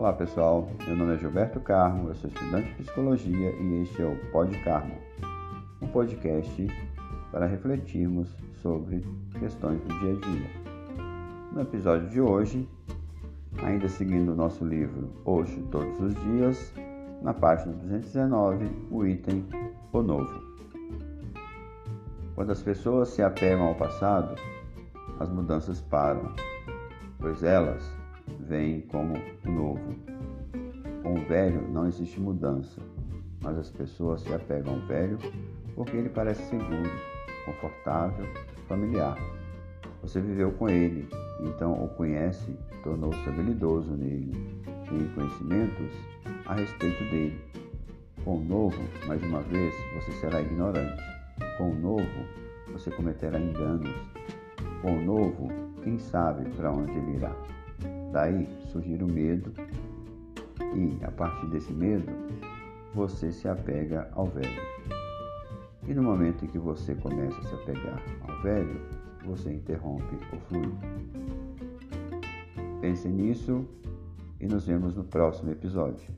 Olá pessoal, meu nome é Gilberto Carmo, eu sou estudante de psicologia e este é o Pod Carmo, um podcast para refletirmos sobre questões do dia a dia. No episódio de hoje, ainda seguindo o nosso livro Oxo Todos os Dias, na página 219, o item O Novo. Quando as pessoas se apegam ao passado, as mudanças param, pois elas vêm como o novo. Com o velho não existe mudança, mas as pessoas se apegam ao velho porque ele parece seguro, confortável, familiar. Você viveu com ele, então o conhece, tornou-se habilidoso nele, tem conhecimentos a respeito dele. Com o novo, mais uma vez, você será ignorante. Com o novo, você cometerá enganos. Com o novo, quem sabe para onde ele irá. Daí surgir o medo, e a partir desse medo, você se apega ao velho. E no momento em que você começa a se apegar ao velho, você interrompe o fluido. Pense nisso e nos vemos no próximo episódio.